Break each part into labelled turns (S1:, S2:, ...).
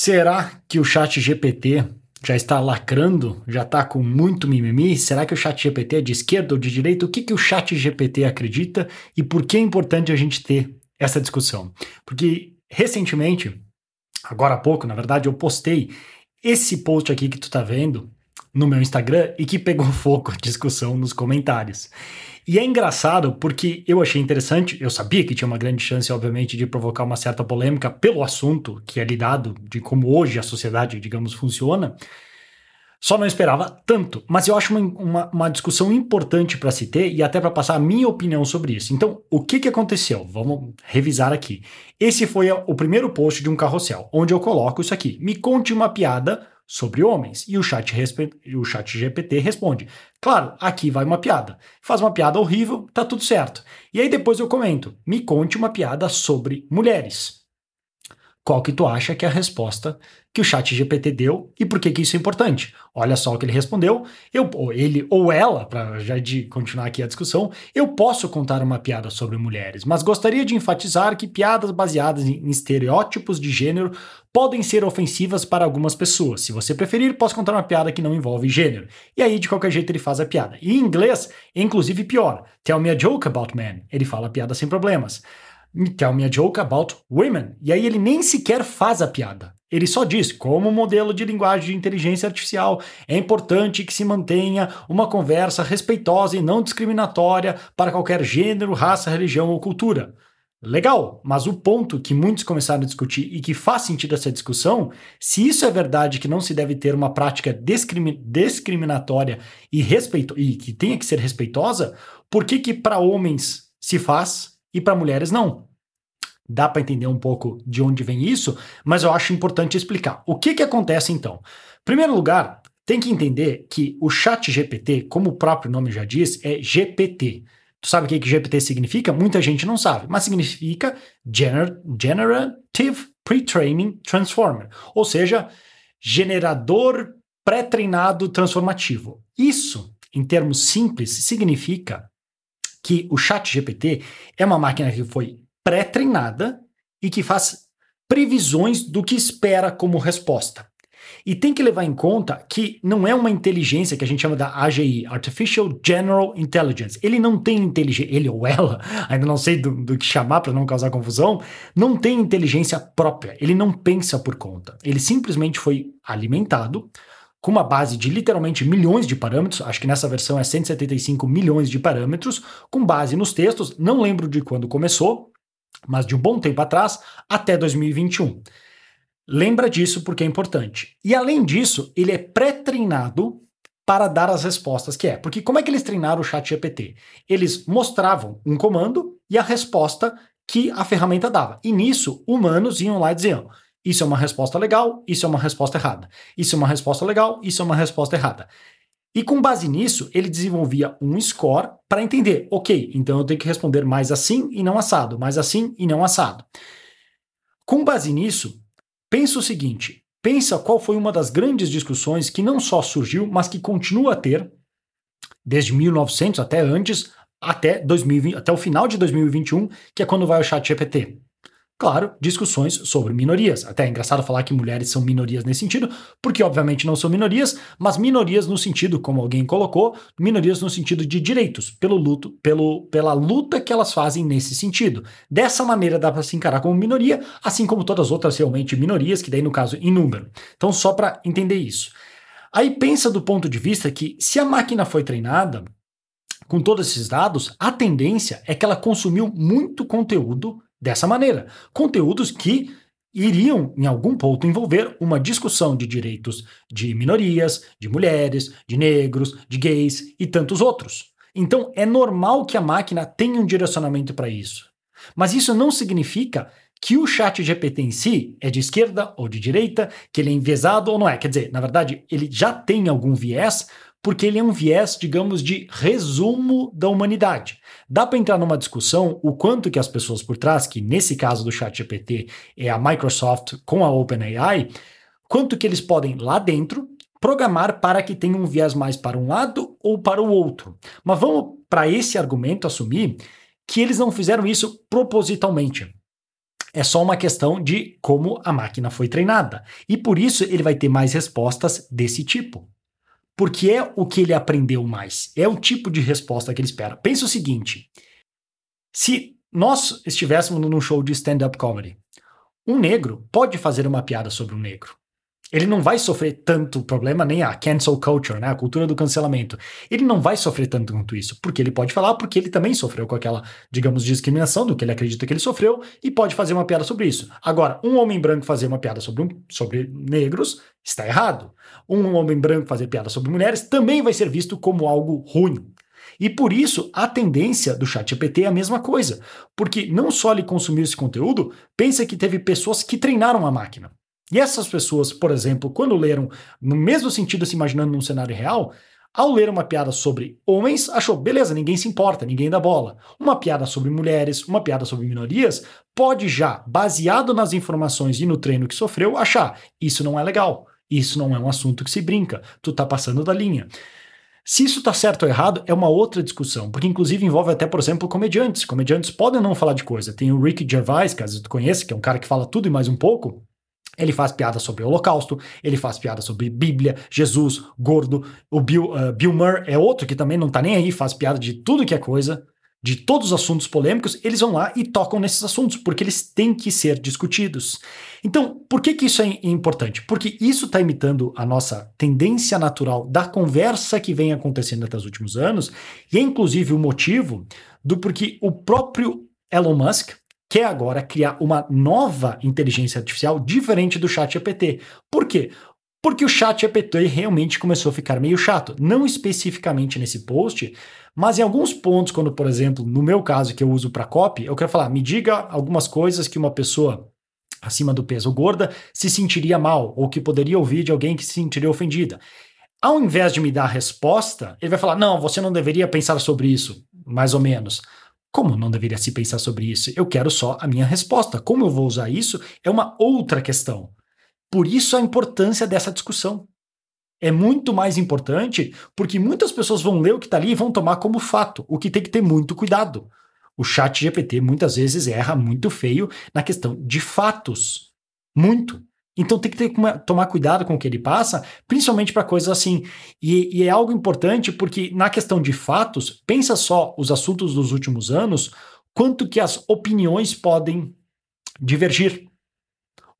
S1: Será que o chat GPT já está lacrando? Já está com muito mimimi? Será que o chat GPT é de esquerda ou de direita? O que, que o chat GPT acredita e por que é importante a gente ter essa discussão? Porque recentemente, agora há pouco, na verdade, eu postei esse post aqui que tu está vendo no meu Instagram e que pegou fogo a discussão nos comentários. E é engraçado porque eu achei interessante, eu sabia que tinha uma grande chance, obviamente, de provocar uma certa polêmica pelo assunto que é lidado, de como hoje a sociedade, digamos, funciona. Só não esperava tanto, mas eu acho uma, uma, uma discussão importante para se ter e até para passar a minha opinião sobre isso. Então, o que, que aconteceu? Vamos revisar aqui. Esse foi o primeiro post de um carrossel, onde eu coloco isso aqui. Me conte uma piada sobre homens. E o chat, o chat GPT responde: Claro, aqui vai uma piada. Faz uma piada horrível, tá tudo certo. E aí depois eu comento: Me conte uma piada sobre mulheres. Qual que tu acha que é a resposta que o chat GPT deu e por que, que isso é importante? Olha só o que ele respondeu. Eu, ou ele ou ela, para já de continuar aqui a discussão, eu posso contar uma piada sobre mulheres, mas gostaria de enfatizar que piadas baseadas em estereótipos de gênero podem ser ofensivas para algumas pessoas. Se você preferir, posso contar uma piada que não envolve gênero. E aí, de qualquer jeito, ele faz a piada. E em inglês, é inclusive pior. Tell me a joke about men. Ele fala a piada sem problemas. Tell me a joke about women. E aí ele nem sequer faz a piada. Ele só diz, como modelo de linguagem de inteligência artificial, é importante que se mantenha uma conversa respeitosa e não discriminatória para qualquer gênero, raça, religião ou cultura. Legal, mas o ponto que muitos começaram a discutir e que faz sentido essa discussão, se isso é verdade que não se deve ter uma prática discrimi discriminatória e, respeito e que tenha que ser respeitosa, por que que para homens se faz e para mulheres não. Dá para entender um pouco de onde vem isso, mas eu acho importante explicar. O que, que acontece então? Em primeiro lugar, tem que entender que o chat GPT, como o próprio nome já diz, é GPT. Tu sabe o que, que GPT significa? Muita gente não sabe, mas significa Gener Generative Pre-Training Transformer, ou seja, generador pré-treinado transformativo. Isso, em termos simples, significa que o Chat GPT é uma máquina que foi pré-treinada e que faz previsões do que espera como resposta. E tem que levar em conta que não é uma inteligência que a gente chama da AGI, Artificial General Intelligence. Ele não tem inteligência, ele ou ela, ainda não sei do, do que chamar para não causar confusão, não tem inteligência própria. Ele não pensa por conta. Ele simplesmente foi alimentado com uma base de literalmente milhões de parâmetros, acho que nessa versão é 175 milhões de parâmetros, com base nos textos, não lembro de quando começou, mas de um bom tempo atrás, até 2021. Lembra disso porque é importante. E além disso, ele é pré-treinado para dar as respostas que é. Porque como é que eles treinaram o chat GPT? Eles mostravam um comando e a resposta que a ferramenta dava. E nisso, humanos iam lá e diziam: isso é uma resposta legal, isso é uma resposta errada. Isso é uma resposta legal, isso é uma resposta errada. E com base nisso, ele desenvolvia um score para entender, ok, então eu tenho que responder mais assim e não assado, mais assim e não assado. Com base nisso, pensa o seguinte: pensa qual foi uma das grandes discussões que não só surgiu, mas que continua a ter, desde 1900 até antes, até, 2020, até o final de 2021, que é quando vai o chat GPT. Claro, discussões sobre minorias. Até é engraçado falar que mulheres são minorias nesse sentido, porque obviamente não são minorias, mas minorias no sentido, como alguém colocou, minorias no sentido de direitos, pelo luto, pelo, pela luta que elas fazem nesse sentido. Dessa maneira dá para se encarar como minoria, assim como todas as outras realmente minorias, que daí no caso em número. Então só para entender isso. Aí pensa do ponto de vista que se a máquina foi treinada com todos esses dados, a tendência é que ela consumiu muito conteúdo dessa maneira. Conteúdos que iriam, em algum ponto, envolver uma discussão de direitos de minorias, de mulheres, de negros, de gays e tantos outros. Então, é normal que a máquina tenha um direcionamento para isso. Mas isso não significa que o chat GPT em si é de esquerda ou de direita, que ele é enviesado ou não é. Quer dizer, na verdade, ele já tem algum viés, porque ele é um viés, digamos, de resumo da humanidade. Dá para entrar numa discussão o quanto que as pessoas por trás, que nesse caso do ChatGPT é a Microsoft com a OpenAI, quanto que eles podem lá dentro programar para que tenha um viés mais para um lado ou para o outro. Mas vamos para esse argumento assumir que eles não fizeram isso propositalmente. É só uma questão de como a máquina foi treinada. E por isso ele vai ter mais respostas desse tipo. Porque é o que ele aprendeu mais. É o tipo de resposta que ele espera. Pensa o seguinte: se nós estivéssemos num show de stand-up comedy, um negro pode fazer uma piada sobre um negro ele não vai sofrer tanto problema, nem a cancel culture, né, a cultura do cancelamento. Ele não vai sofrer tanto quanto isso, porque ele pode falar, porque ele também sofreu com aquela, digamos, discriminação do que ele acredita que ele sofreu e pode fazer uma piada sobre isso. Agora, um homem branco fazer uma piada sobre, um, sobre negros está errado. Um homem branco fazer piada sobre mulheres também vai ser visto como algo ruim. E por isso, a tendência do ChatGPT é a mesma coisa, porque não só ele consumiu esse conteúdo, pensa que teve pessoas que treinaram a máquina. E essas pessoas, por exemplo, quando leram, no mesmo sentido se imaginando num cenário real, ao ler uma piada sobre homens, achou, beleza, ninguém se importa, ninguém dá bola. Uma piada sobre mulheres, uma piada sobre minorias, pode já, baseado nas informações e no treino que sofreu, achar, isso não é legal, isso não é um assunto que se brinca, tu tá passando da linha. Se isso tá certo ou errado é uma outra discussão, porque inclusive envolve até, por exemplo, comediantes. Comediantes podem não falar de coisa. Tem o Ricky Gervais, vezes tu conhece, que é um cara que fala tudo e mais um pouco. Ele faz piada sobre o Holocausto, ele faz piada sobre Bíblia, Jesus, gordo. O Bill, uh, Bill Murray é outro que também não tá nem aí, faz piada de tudo que é coisa, de todos os assuntos polêmicos. Eles vão lá e tocam nesses assuntos, porque eles têm que ser discutidos. Então, por que, que isso é importante? Porque isso está imitando a nossa tendência natural da conversa que vem acontecendo até os últimos anos, e é inclusive o motivo do porquê o próprio Elon Musk, quer agora criar uma nova inteligência artificial diferente do chat GPT. Por quê? Porque o chat GPT realmente começou a ficar meio chato. Não especificamente nesse post, mas em alguns pontos, quando, por exemplo, no meu caso que eu uso para copy, eu quero falar, me diga algumas coisas que uma pessoa acima do peso gorda se sentiria mal, ou que poderia ouvir de alguém que se sentiria ofendida. Ao invés de me dar a resposta, ele vai falar: não, você não deveria pensar sobre isso, mais ou menos. Como não deveria se pensar sobre isso? Eu quero só a minha resposta. Como eu vou usar isso é uma outra questão. Por isso a importância dessa discussão. É muito mais importante porque muitas pessoas vão ler o que está ali e vão tomar como fato, o que tem que ter muito cuidado. O chat GPT muitas vezes erra muito feio na questão de fatos. Muito. Então tem que ter, tomar cuidado com o que ele passa, principalmente para coisas assim. E, e, é algo importante porque na questão de fatos, pensa só os assuntos dos últimos anos, quanto que as opiniões podem divergir.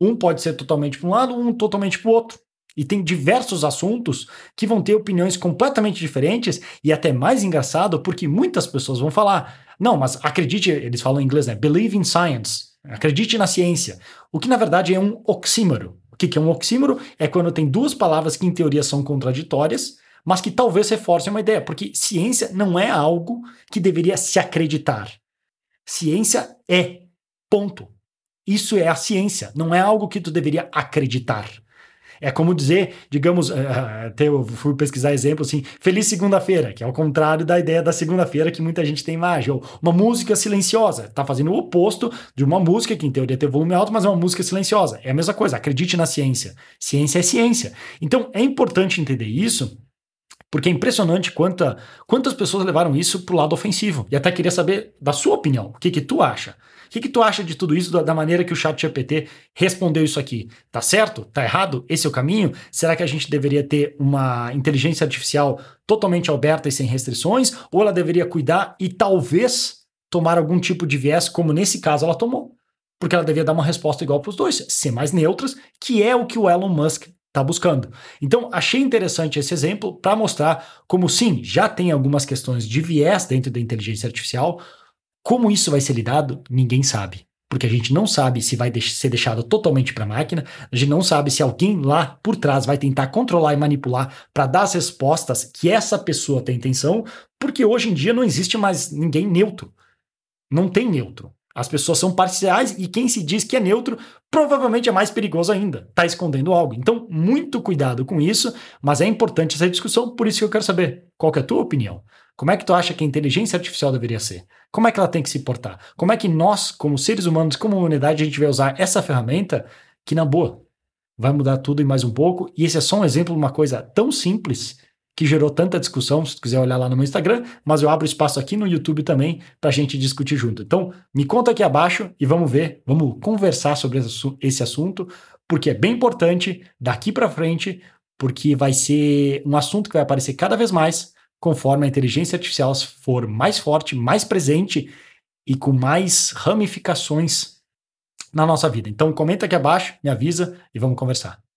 S1: Um pode ser totalmente para um lado, um totalmente para o outro. E tem diversos assuntos que vão ter opiniões completamente diferentes e até mais engraçado porque muitas pessoas vão falar: não, mas acredite, eles falam em inglês, né? Believe in science. Acredite na ciência. O que na verdade é um oxímoro. O que é um oxímoro? É quando tem duas palavras que em teoria são contraditórias, mas que talvez reforcem uma ideia, porque ciência não é algo que deveria se acreditar. Ciência é ponto. Isso é a ciência, não é algo que tu deveria acreditar. É como dizer, digamos, até eu fui pesquisar exemplo assim, Feliz Segunda-feira, que é ao contrário da ideia da segunda-feira que muita gente tem imagem, ou uma música silenciosa, tá fazendo o oposto de uma música que em teoria tem volume alto, mas é uma música silenciosa. É a mesma coisa, acredite na ciência. Ciência é ciência. Então é importante entender isso, porque é impressionante quanta, quantas pessoas levaram isso para o lado ofensivo. E até queria saber da sua opinião, o que, que tu acha? O que, que tu acha de tudo isso, da, da maneira que o chat GPT respondeu isso aqui? Tá certo? Tá errado? Esse é o caminho? Será que a gente deveria ter uma inteligência artificial totalmente aberta e sem restrições? Ou ela deveria cuidar e talvez tomar algum tipo de viés, como nesse caso ela tomou? Porque ela devia dar uma resposta igual para os dois, ser mais neutras, que é o que o Elon Musk está buscando. Então, achei interessante esse exemplo para mostrar como sim, já tem algumas questões de viés dentro da inteligência artificial, como isso vai ser lidado, ninguém sabe. Porque a gente não sabe se vai ser deixado totalmente para a máquina, a gente não sabe se alguém lá por trás vai tentar controlar e manipular para dar as respostas que essa pessoa tem intenção, porque hoje em dia não existe mais ninguém neutro. Não tem neutro. As pessoas são parciais e quem se diz que é neutro provavelmente é mais perigoso ainda, está escondendo algo. Então, muito cuidado com isso, mas é importante essa discussão, por isso que eu quero saber qual que é a tua opinião. Como é que tu acha que a inteligência artificial deveria ser? Como é que ela tem que se portar? Como é que nós, como seres humanos, como humanidade, a gente vai usar essa ferramenta que, na boa, vai mudar tudo e mais um pouco? E esse é só um exemplo de uma coisa tão simples que gerou tanta discussão, se tu quiser olhar lá no meu Instagram, mas eu abro espaço aqui no YouTube também para a gente discutir junto. Então, me conta aqui abaixo e vamos ver, vamos conversar sobre esse assunto, porque é bem importante daqui para frente, porque vai ser um assunto que vai aparecer cada vez mais conforme a inteligência artificial for mais forte, mais presente e com mais ramificações na nossa vida. Então comenta aqui abaixo, me avisa e vamos conversar.